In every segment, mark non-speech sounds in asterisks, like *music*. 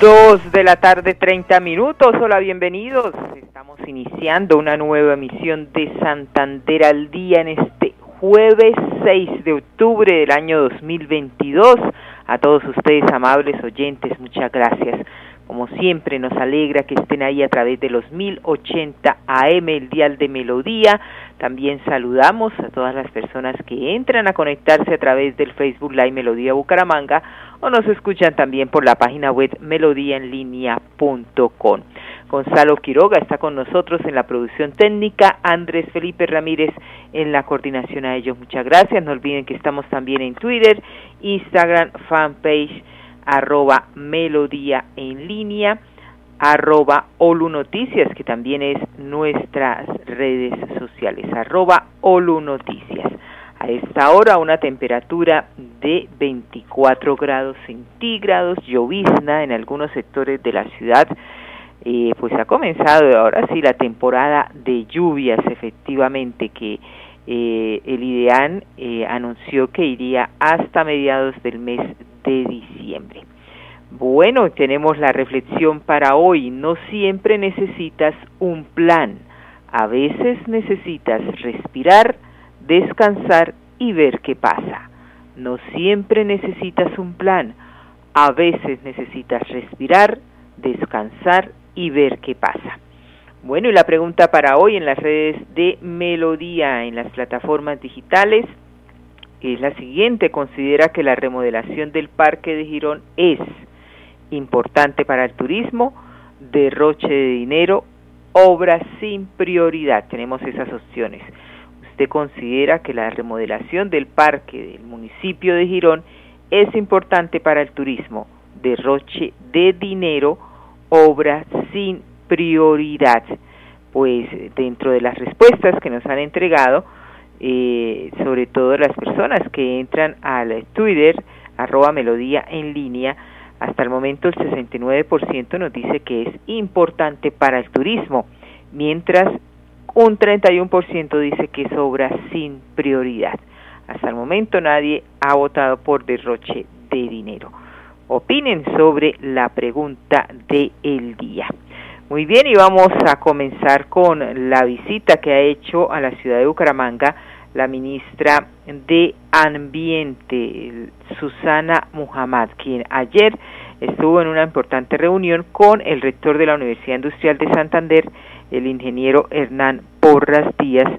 Dos de la tarde, 30 minutos. Hola, bienvenidos. Estamos iniciando una nueva emisión de Santander al día en este jueves 6 de octubre del año 2022. A todos ustedes, amables oyentes, muchas gracias. Como siempre, nos alegra que estén ahí a través de los 1080 AM, el dial de Melodía. También saludamos a todas las personas que entran a conectarse a través del Facebook Live Melodía Bucaramanga o nos escuchan también por la página web melodíaenlínea.com. Gonzalo Quiroga está con nosotros en la producción técnica, Andrés Felipe Ramírez en la coordinación a ellos. Muchas gracias. No olviden que estamos también en Twitter, Instagram, fanpage arroba melodía en línea, arroba Olu Noticias, que también es nuestras redes sociales, arroba Olu Noticias. A esta hora una temperatura de 24 grados centígrados, llovizna en algunos sectores de la ciudad. Eh, pues ha comenzado ahora sí la temporada de lluvias efectivamente que eh, el IDEAN eh, anunció que iría hasta mediados del mes de diciembre. Bueno, tenemos la reflexión para hoy. No siempre necesitas un plan. A veces necesitas respirar, descansar y ver qué pasa. No siempre necesitas un plan. A veces necesitas respirar, descansar y ver qué pasa. Bueno, y la pregunta para hoy en las redes de Melodía, en las plataformas digitales, es la siguiente. Considera que la remodelación del Parque de Girón es importante para el turismo, derroche de dinero, obra sin prioridad. Tenemos esas opciones. Usted considera que la remodelación del parque del municipio de Girón es importante para el turismo, derroche de dinero, obra sin prioridad. Pues dentro de las respuestas que nos han entregado, eh, sobre todo las personas que entran al Twitter, arroba melodía en línea, hasta el momento el 69% nos dice que es importante para el turismo, mientras un 31% dice que es obra sin prioridad. Hasta el momento nadie ha votado por derroche de dinero. Opinen sobre la pregunta del el día. Muy bien, y vamos a comenzar con la visita que ha hecho a la ciudad de Bucaramanga la ministra de Ambiente, Susana Muhammad, quien ayer estuvo en una importante reunión con el rector de la Universidad Industrial de Santander, el ingeniero Hernán Porras Díaz,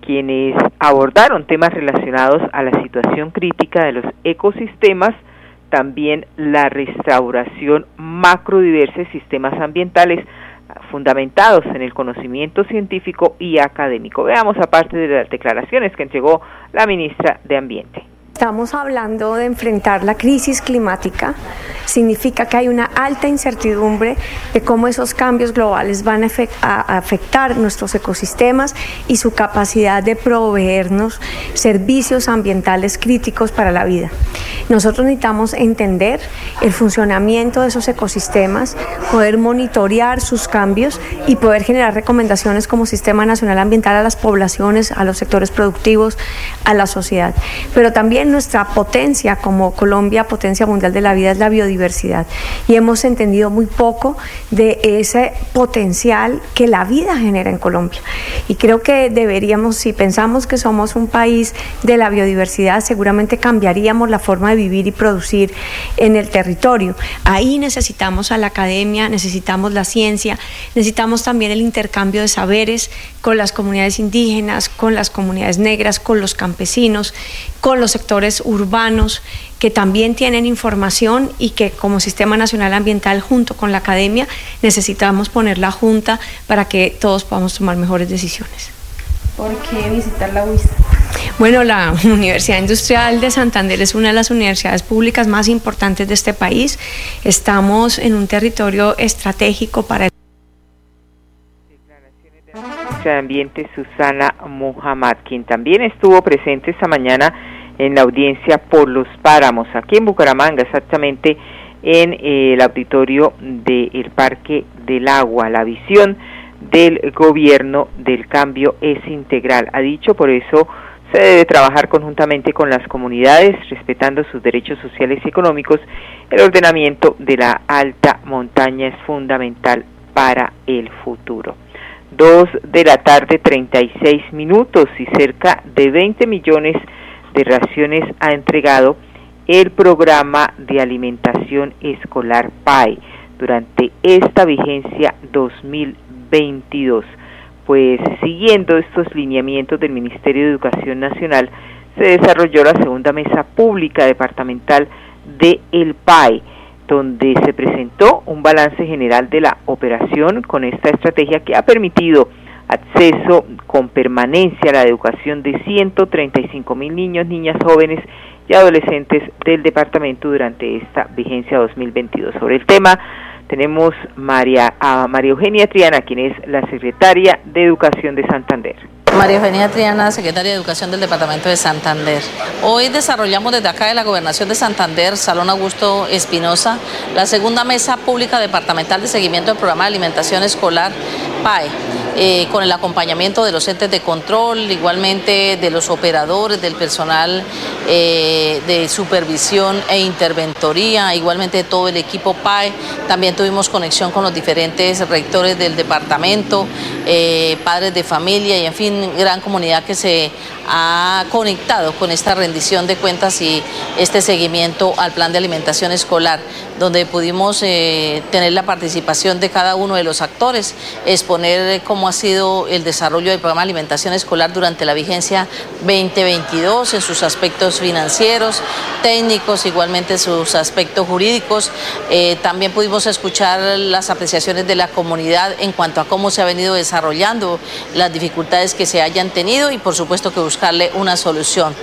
quienes abordaron temas relacionados a la situación crítica de los ecosistemas, también la restauración macrodiversa de sistemas ambientales fundamentados en el conocimiento científico y académico. Veamos aparte de las declaraciones que entregó la ministra de Ambiente. Estamos hablando de enfrentar la crisis climática. Significa que hay una alta incertidumbre de cómo esos cambios globales van a afectar nuestros ecosistemas y su capacidad de proveernos servicios ambientales críticos para la vida. Nosotros necesitamos entender el funcionamiento de esos ecosistemas, poder monitorear sus cambios y poder generar recomendaciones como Sistema Nacional Ambiental a las poblaciones, a los sectores productivos, a la sociedad. Pero también nuestra potencia como Colombia, potencia mundial de la vida, es la biodiversidad. Y hemos entendido muy poco de ese potencial que la vida genera en Colombia. Y creo que deberíamos, si pensamos que somos un país de la biodiversidad, seguramente cambiaríamos la forma de vivir y producir en el territorio. Ahí necesitamos a la academia, necesitamos la ciencia, necesitamos también el intercambio de saberes con las comunidades indígenas, con las comunidades negras, con los campesinos, con los sectores urbanos que también tienen información y que como Sistema Nacional Ambiental junto con la academia necesitamos poner la junta para que todos podamos tomar mejores decisiones. ¿Por qué visitar la UISA? Bueno, la *laughs* Universidad Industrial de Santander es una de las universidades públicas más importantes de este país. Estamos en un territorio estratégico para el de Ambiente Susana Muhammad, quien también estuvo presente esta mañana en la audiencia por los páramos, aquí en Bucaramanga, exactamente en eh, el auditorio del Parque del Agua. La visión del gobierno del cambio es integral. Ha dicho por eso se debe trabajar conjuntamente con las comunidades, respetando sus derechos sociales y económicos. El ordenamiento de la alta montaña es fundamental para el futuro. Dos de la tarde, 36 minutos y cerca de 20 millones de raciones ha entregado el programa de alimentación escolar PAE durante esta vigencia 2022 pues siguiendo estos lineamientos del Ministerio de Educación Nacional, se desarrolló la segunda mesa pública departamental de El PAE, donde se presentó un balance general de la operación con esta estrategia que ha permitido acceso con permanencia a la educación de 135 mil niños, niñas, jóvenes y adolescentes del departamento durante esta vigencia 2022. Sobre el tema, tenemos María, a María Eugenia Triana, quien es la secretaria de Educación de Santander. María Eugenia Triana, secretaria de Educación del Departamento de Santander. Hoy desarrollamos desde acá de la Gobernación de Santander, Salón Augusto Espinosa, la segunda mesa pública departamental de seguimiento del programa de alimentación escolar Eh, con el acompañamiento de los entes de control, igualmente de los operadores, del personal eh, de supervisión e interventoría, igualmente de todo el equipo PAE. También tuvimos conexión con los diferentes rectores del departamento, eh, padres de familia y en fin, gran comunidad que se ha conectado con esta rendición de cuentas y este seguimiento al plan de alimentación escolar, donde pudimos tener la participación de cada uno de los actores, cómo ha sido el desarrollo del programa de alimentación escolar durante la vigencia 2022 en sus aspectos financieros, técnicos, igualmente sus aspectos jurídicos. Eh, también pudimos escuchar las apreciaciones de la comunidad en cuanto a cómo se ha venido desarrollando las dificultades que se hayan tenido y por supuesto que buscarle una solución.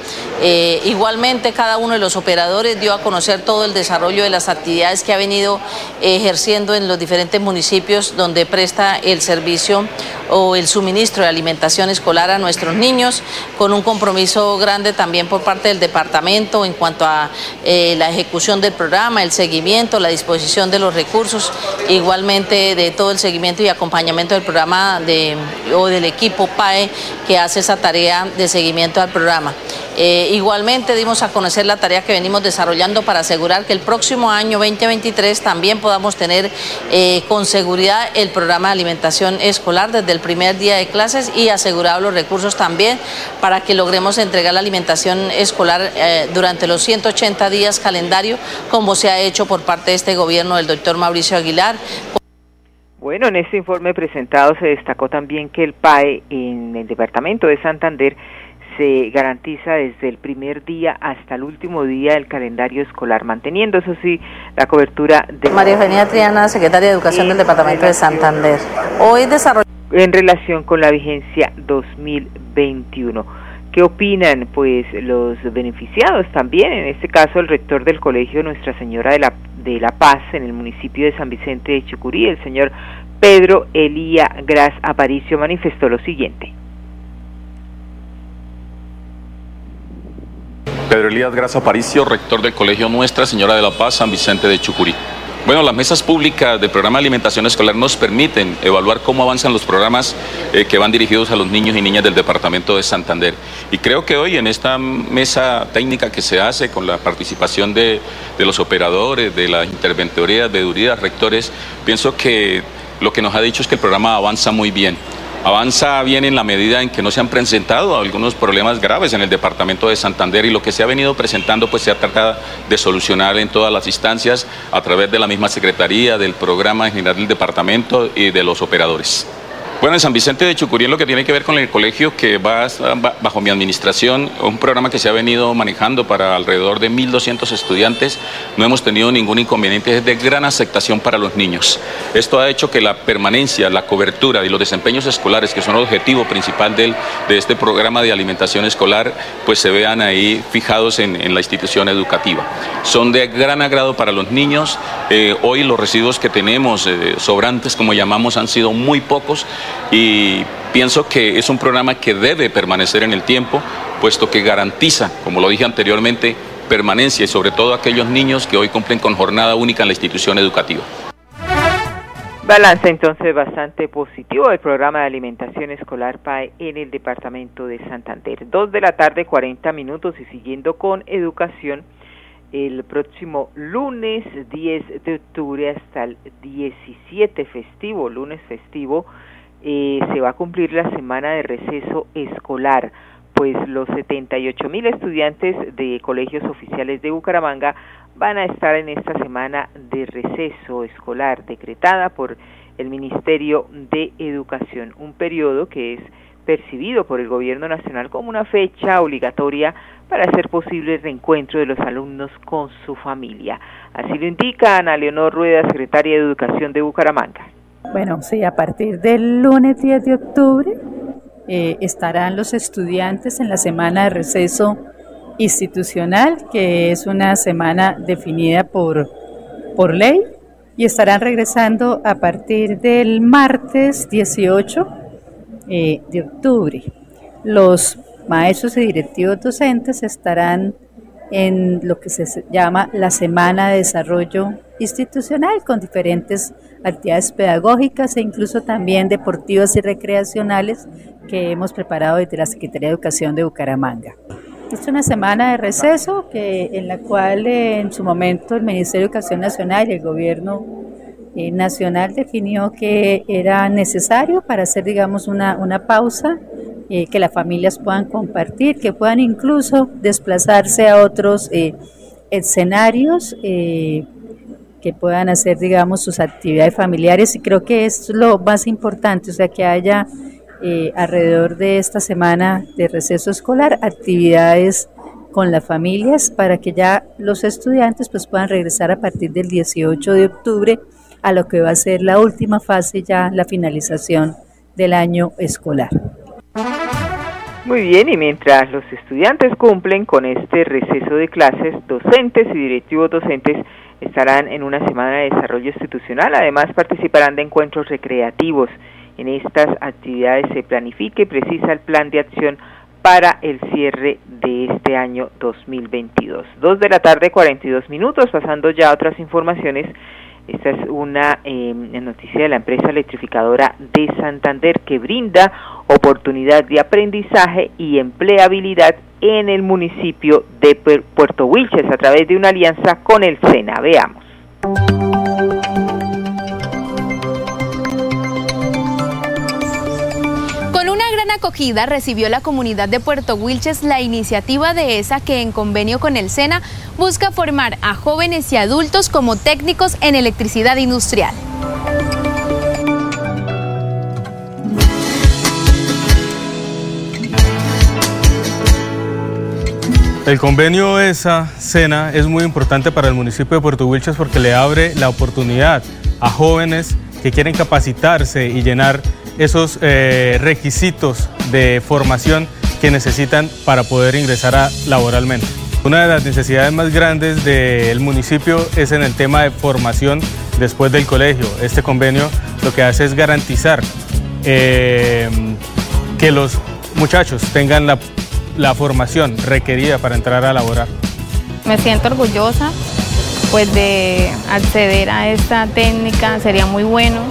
Eh, igualmente cada uno de los operadores dio a conocer todo el desarrollo de las actividades que ha venido ejerciendo en los diferentes municipios donde presta el servicio o el suministro de alimentación escolar a nuestros niños, con un compromiso grande también por parte del departamento en cuanto a eh, la ejecución del programa, el seguimiento, la disposición de los recursos, igualmente de todo el seguimiento y acompañamiento del programa de, o del equipo PAE que hace esa tarea de seguimiento al programa. Eh, igualmente dimos a conocer la tarea que venimos desarrollando para asegurar que el próximo año 2023 también podamos tener eh, con seguridad el programa de alimentación escolar desde primer día de clases y asegurar los recursos también para que logremos entregar la alimentación escolar eh, durante los 180 días calendario como se ha hecho por parte de este gobierno del doctor Mauricio Aguilar. Bueno, en este informe presentado se destacó también que el PAE en el departamento de Santander se garantiza desde el primer día hasta el último día del calendario escolar, manteniendo, eso sí, la cobertura de... María Eugenia Triana, secretaria de Educación del Departamento de Santander. Hoy desarrollamos... En relación con la vigencia 2021. ¿Qué opinan pues los beneficiados también? En este caso el rector del colegio Nuestra Señora de la, de la Paz en el municipio de San Vicente de Chucurí, el señor Pedro Elía Gras Aparicio manifestó lo siguiente. Pedro Elías Grasa Aparicio, rector del Colegio Nuestra Señora de la Paz, San Vicente de Chucurí. Bueno, las mesas públicas del programa de alimentación escolar nos permiten evaluar cómo avanzan los programas eh, que van dirigidos a los niños y niñas del departamento de Santander. Y creo que hoy en esta mesa técnica que se hace con la participación de, de los operadores, de las interventorías, de duridas, rectores, pienso que lo que nos ha dicho es que el programa avanza muy bien avanza bien en la medida en que no se han presentado algunos problemas graves en el departamento de Santander y lo que se ha venido presentando pues se ha tratado de solucionar en todas las instancias a través de la misma Secretaría, del programa general del departamento y de los operadores. Bueno, en San Vicente de Chucurí, lo que tiene que ver con el colegio que va bajo mi administración, un programa que se ha venido manejando para alrededor de 1.200 estudiantes, no hemos tenido ningún inconveniente, es de gran aceptación para los niños. Esto ha hecho que la permanencia, la cobertura y los desempeños escolares, que son el objetivo principal del, de este programa de alimentación escolar, pues se vean ahí fijados en, la institución educativa. Son de gran agrado para los niños. Eh, hoy los residuos que tenemos, eh, sobrantes como llamamos, han sido muy pocos y pienso que es un programa que debe permanecer en el tiempo, puesto que garantiza, como lo dije anteriormente, permanencia y sobre todo aquellos niños que hoy cumplen con jornada única en la institución educativa. Balance entonces bastante positivo del programa de alimentación escolar PAE en el departamento de Santander. Dos de la tarde, 40 minutos y siguiendo con educación, el próximo lunes 10 de octubre hasta el 17 festivo, lunes festivo, eh, se va a cumplir la semana de receso escolar, pues los 78 mil estudiantes de colegios oficiales de Bucaramanga van a estar en esta semana de receso escolar decretada por el Ministerio de Educación, un periodo que es percibido por el Gobierno Nacional como una fecha obligatoria para hacer posible el reencuentro de los alumnos con su familia. Así lo indica Ana Leonor Rueda, secretaria de Educación de Bucaramanga. Bueno, sí, a partir del lunes 10 de octubre eh, estarán los estudiantes en la semana de receso institucional, que es una semana definida por, por ley, y estarán regresando a partir del martes 18 eh, de octubre. Los maestros y directivos docentes estarán en lo que se llama la Semana de Desarrollo Institucional con diferentes actividades pedagógicas e incluso también deportivas y recreacionales que hemos preparado desde la Secretaría de Educación de Bucaramanga. Es una semana de receso que, en la cual eh, en su momento el Ministerio de Educación Nacional y el Gobierno eh, Nacional definió que era necesario para hacer, digamos, una, una pausa, eh, que las familias puedan compartir, que puedan incluso desplazarse a otros escenarios que puedan hacer, digamos, sus actividades familiares. Y creo que es lo más importante, o sea, que haya eh, alrededor de esta semana de receso escolar actividades con las familias para que ya los estudiantes pues puedan regresar a partir del 18 de octubre a lo que va a ser la última fase ya la finalización del año escolar. Muy bien, y mientras los estudiantes cumplen con este receso de clases, docentes y directivos docentes estarán en una semana de desarrollo institucional. Además, participarán de encuentros recreativos. En estas actividades se planifica y precisa el plan de acción para el cierre de este año 2022. Dos de la tarde, 42 minutos, pasando ya a otras informaciones. Esta es una eh, noticia de la empresa electrificadora de Santander que brinda oportunidad de aprendizaje y empleabilidad en el municipio de Puerto Wilches a través de una alianza con el SENA. Veamos. Acogida recibió la comunidad de Puerto Wilches la iniciativa de ESA que en convenio con el SENA busca formar a jóvenes y adultos como técnicos en electricidad industrial. El convenio esa cena es muy importante para el municipio de Puerto Wilches porque le abre la oportunidad a jóvenes que quieren capacitarse y llenar esos eh, requisitos de formación que necesitan para poder ingresar a, laboralmente. Una de las necesidades más grandes del municipio es en el tema de formación después del colegio. Este convenio lo que hace es garantizar eh, que los muchachos tengan la la formación requerida para entrar a laborar. Me siento orgullosa pues de acceder a esta técnica, sería muy bueno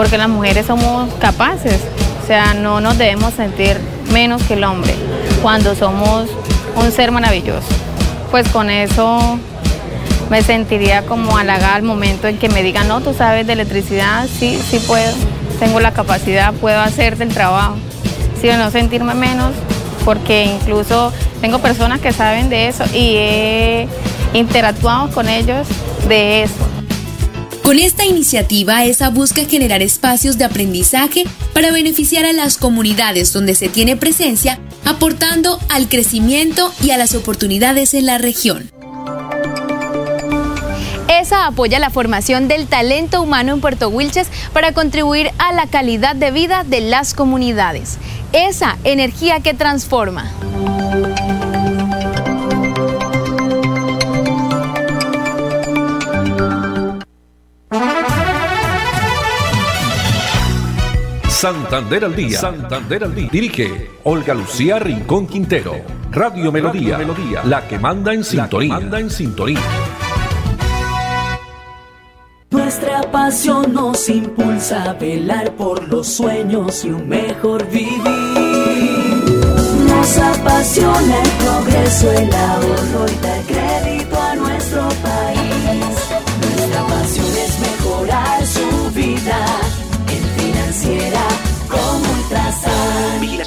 porque las mujeres somos capaces, o sea, no nos debemos sentir menos que el hombre cuando somos un ser maravilloso. Pues con eso me sentiría como halagada al momento en que me digan, no, tú sabes de electricidad, sí, sí puedo, tengo la capacidad, puedo hacer del trabajo. Si o no sentirme menos, porque incluso tengo personas que saben de eso y he interactuado con ellos de eso. Con esta iniciativa, ESA busca generar espacios de aprendizaje para beneficiar a las comunidades donde se tiene presencia, aportando al crecimiento y a las oportunidades en la región. ESA apoya la formación del talento humano en Puerto Wilches para contribuir a la calidad de vida de las comunidades. ESA, energía que transforma. Santander al día. Santander al día. Dirige Olga Lucía Rincón Quintero. Radio Melodía. Melodía. La que manda en sintonía. manda en sintonía. Nuestra pasión nos impulsa a velar por los sueños y un mejor vivir. Nos apasiona el progreso, el ahorro y dar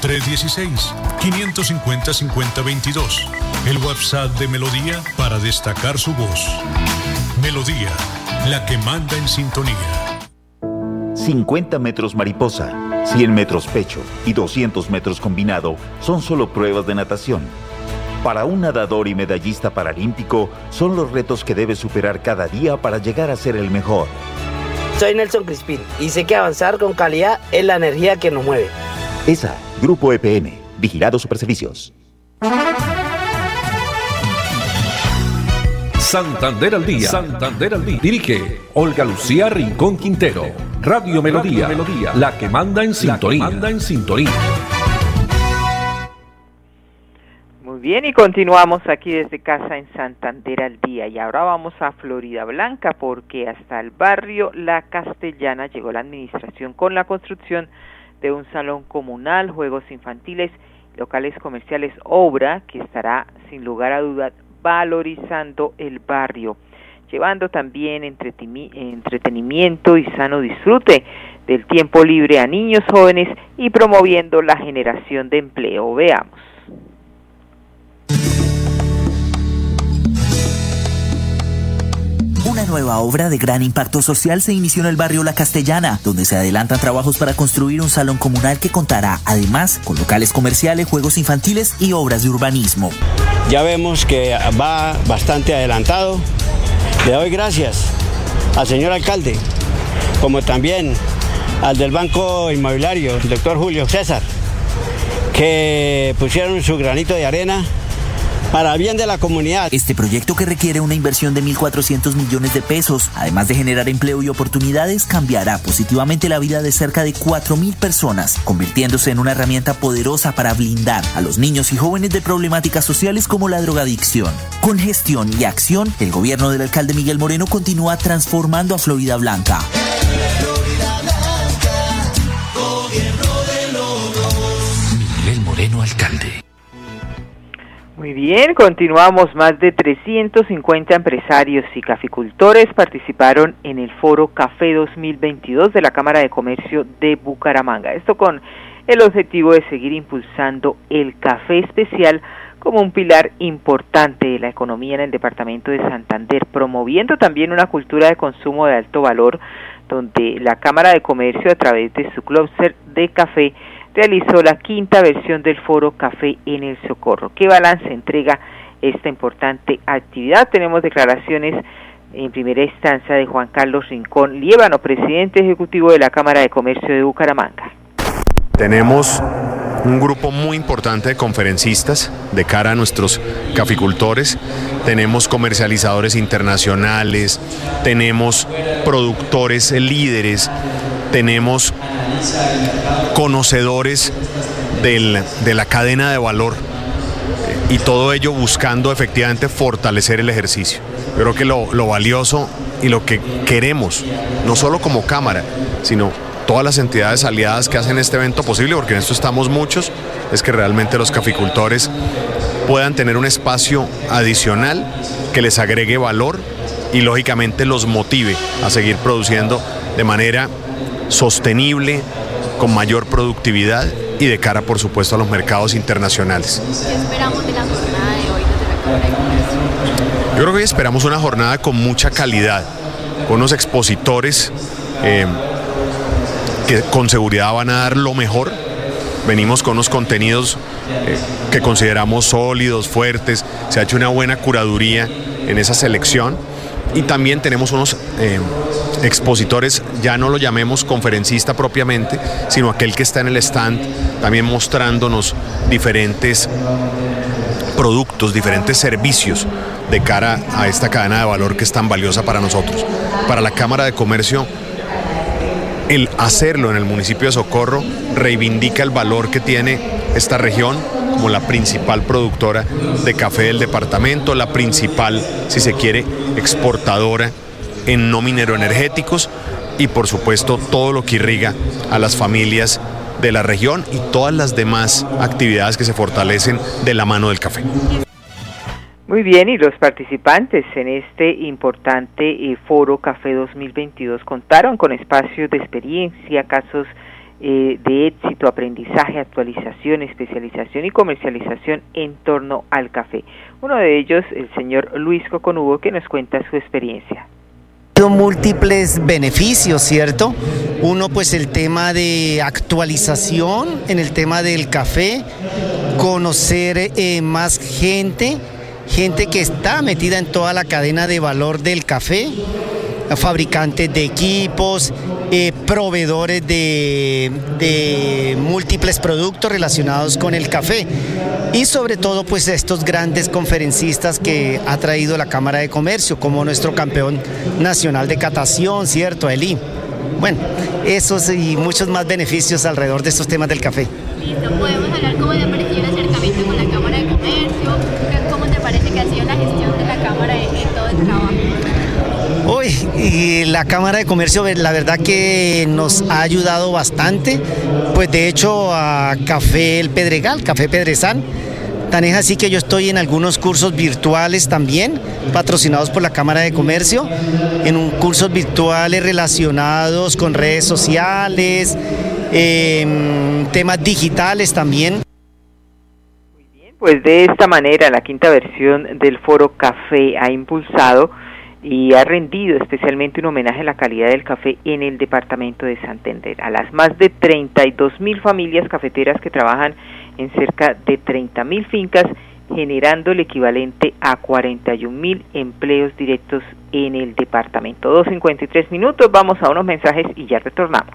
316-550-5022. El WhatsApp de Melodía para destacar su voz. Melodía, la que manda en sintonía. 50 metros mariposa, 100 metros pecho y 200 metros combinado son solo pruebas de natación. Para un nadador y medallista paralímpico son los retos que debe superar cada día para llegar a ser el mejor. Soy Nelson Crispín y sé que avanzar con calidad es la energía que nos mueve. ESA, Grupo EPN, Vigilado Superservicios. Santander al día. Santander al día. Dirige Olga Lucía Rincón Quintero. Radio Melodía. Melodía. La que manda en sintonía. manda en sintonía. Muy bien, y continuamos aquí desde casa en Santander al día. Y ahora vamos a Florida Blanca porque hasta el barrio La Castellana llegó la administración con la construcción de un salón comunal, juegos infantiles, locales comerciales, obra que estará sin lugar a dudas valorizando el barrio, llevando también entretenimiento y sano disfrute del tiempo libre a niños jóvenes y promoviendo la generación de empleo. Veamos. Nueva obra de gran impacto social se inició en el barrio La Castellana, donde se adelantan trabajos para construir un salón comunal que contará, además, con locales comerciales, juegos infantiles y obras de urbanismo. Ya vemos que va bastante adelantado. Le doy gracias al señor alcalde, como también al del Banco Inmobiliario, el doctor Julio César, que pusieron su granito de arena para bien de la comunidad. Este proyecto que requiere una inversión de 1.400 millones de pesos, además de generar empleo y oportunidades, cambiará positivamente la vida de cerca de 4.000 personas, convirtiéndose en una herramienta poderosa para blindar a los niños y jóvenes de problemáticas sociales como la drogadicción. Con gestión y acción, el gobierno del alcalde Miguel Moreno continúa transformando a Florida Blanca. Miguel Moreno, alcalde. Muy bien, continuamos. Más de 350 empresarios y caficultores participaron en el foro Café 2022 de la Cámara de Comercio de Bucaramanga. Esto con el objetivo de seguir impulsando el café especial como un pilar importante de la economía en el departamento de Santander, promoviendo también una cultura de consumo de alto valor, donde la Cámara de Comercio, a través de su cluster de café, realizó la quinta versión del foro Café en el Socorro. ¿Qué balance entrega esta importante actividad? Tenemos declaraciones en primera instancia de Juan Carlos Rincón Liébano, presidente ejecutivo de la Cámara de Comercio de Bucaramanga. Tenemos un grupo muy importante de conferencistas de cara a nuestros caficultores. Tenemos comercializadores internacionales, tenemos productores líderes, tenemos conocedores de la cadena de valor y todo ello buscando efectivamente fortalecer el ejercicio. Yo creo que lo, lo valioso y lo que queremos, no solo como Cámara, sino todas las entidades aliadas que hacen este evento posible, porque en esto estamos muchos, es que realmente los caficultores puedan tener un espacio adicional que les agregue valor y lógicamente los motive a seguir produciendo de manera sostenible, con mayor productividad y de cara, por supuesto, a los mercados internacionales. ¿Qué esperamos de la jornada de hoy desde la Cámara de? Yo creo que esperamos una jornada con mucha calidad, con unos expositores eh, que con seguridad van a dar lo mejor. Venimos con unos contenidos eh, que consideramos sólidos, fuertes, se ha hecho una buena curaduría en esa selección y también tenemos unos eh, expositores, ya no lo llamemos conferencista propiamente, sino aquel que está en el stand también mostrándonos diferentes productos, diferentes servicios de cara a esta cadena de valor que es tan valiosa para nosotros. Para la Cámara de Comercio, el hacerlo en el municipio de Socorro reivindica el valor que tiene esta región como la principal productora de café del departamento, la principal, si se quiere, exportadora en no mineroenergéticos y por supuesto todo lo que irriga a las familias de la región y todas las demás actividades que se fortalecen de la mano del café. Muy bien, y los participantes en este importante eh, foro Café 2022 contaron con espacios de experiencia, casos eh, de éxito, aprendizaje, actualización, especialización y comercialización en torno al café. Uno de ellos, el señor Luis Coconubo, que nos cuenta su experiencia múltiples beneficios, ¿cierto? Uno, pues el tema de actualización en el tema del café, conocer eh, más gente, gente que está metida en toda la cadena de valor del café, fabricantes de equipos, eh, proveedores de, múltiples productos relacionados con el café y sobre todo pues estos grandes conferencistas que ha traído la Cámara de Comercio como nuestro campeón nacional de catación, ¿cierto? Eli. Bueno, esos y muchos más beneficios alrededor de estos temas del café. Listo, podemos hablar acercamiento con la Cámara de Comercio, cómo te parece que ha sido la gestión de la Cámara en, en todo el trabajo. Uy, y la Cámara de Comercio, la verdad que nos ha ayudado bastante, pues de hecho a Café El Pedregal, Café Pedrezán, Tan es así que yo estoy en algunos cursos virtuales también, patrocinados por la Cámara de Comercio, en un cursos virtuales relacionados con redes sociales, eh, temas digitales también. Pues de esta manera la quinta versión del foro Café ha impulsado y ha rendido especialmente un homenaje a la calidad del café en el departamento de Santander, a las más de 32 mil familias cafeteras que trabajan en cerca de 30 mil fincas, generando el equivalente a 41 mil empleos directos en el departamento. 2.53 minutos, vamos a unos mensajes y ya retornamos.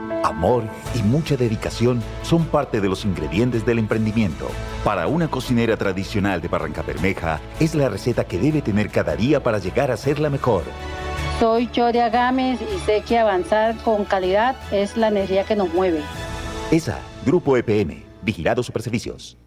Amor y mucha dedicación son parte de los ingredientes del emprendimiento. Para una cocinera tradicional de Barranca Bermeja, es la receta que debe tener cada día para llegar a ser la mejor. Soy Choria Gámez y sé que avanzar con calidad es la energía que nos mueve. ESA, Grupo EPM, Vigilado Superservicios.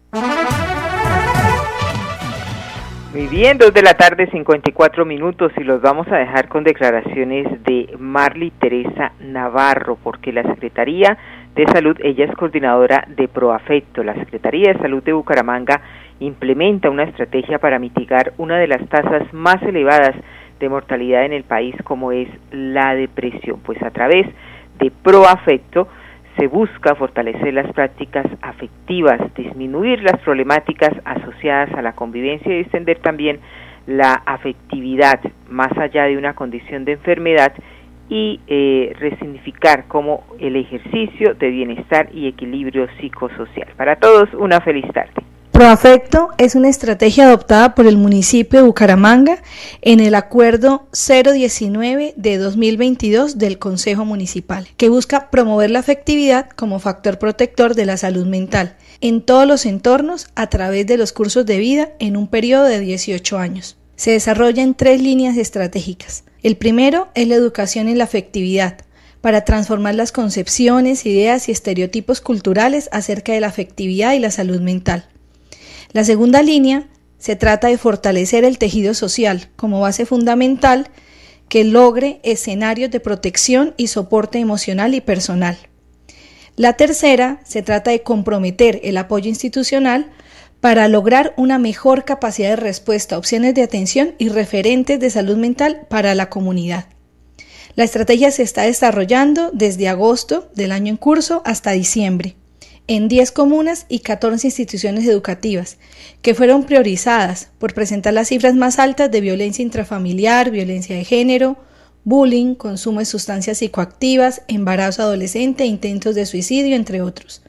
Muy bien, dos de la tarde, 54 minutos, y los vamos a dejar con declaraciones de Marly Teresa Navarro, porque la Secretaría de Salud, ella es coordinadora de Proafecto. La Secretaría de Salud de Bucaramanga implementa una estrategia para mitigar una de las tasas más elevadas de mortalidad en el país, como es la depresión. Pues a través de Proafecto, se busca fortalecer las prácticas afectivas, disminuir las problemáticas asociadas a la convivencia y extender también la afectividad más allá de una condición de enfermedad y eh, resignificar como el ejercicio de bienestar y equilibrio psicosocial. Para todos, una feliz tarde. Proafecto es una estrategia adoptada por el municipio de Bucaramanga en el acuerdo 019 de 2022 del Consejo Municipal, que busca promover la afectividad como factor protector de la salud mental en todos los entornos a través de los cursos de vida en un periodo de 18 años. Se desarrolla en tres líneas estratégicas. El primero es la educación en la afectividad, para transformar las concepciones, ideas y estereotipos culturales acerca de la afectividad y la salud mental. La segunda línea se trata de fortalecer el tejido social como base fundamental que logre escenarios de protección y soporte emocional y personal. La tercera se trata de comprometer el apoyo institucional para lograr una mejor capacidad de respuesta opciones de atención y referentes de salud mental para la comunidad. La estrategia se está desarrollando desde agosto del año en curso hasta diciembre en 10 comunas y 14 instituciones educativas, que fueron priorizadas por presentar las cifras más altas de violencia intrafamiliar, violencia de género, bullying, consumo de sustancias psicoactivas, embarazo adolescente intentos de suicidio, entre otros.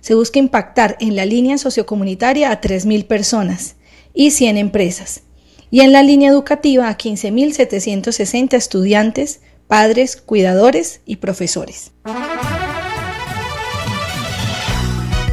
Se busca impactar en la línea sociocomunitaria a 3.000 personas y 100 empresas, y en la línea educativa a 15.760 estudiantes, padres, cuidadores y profesores.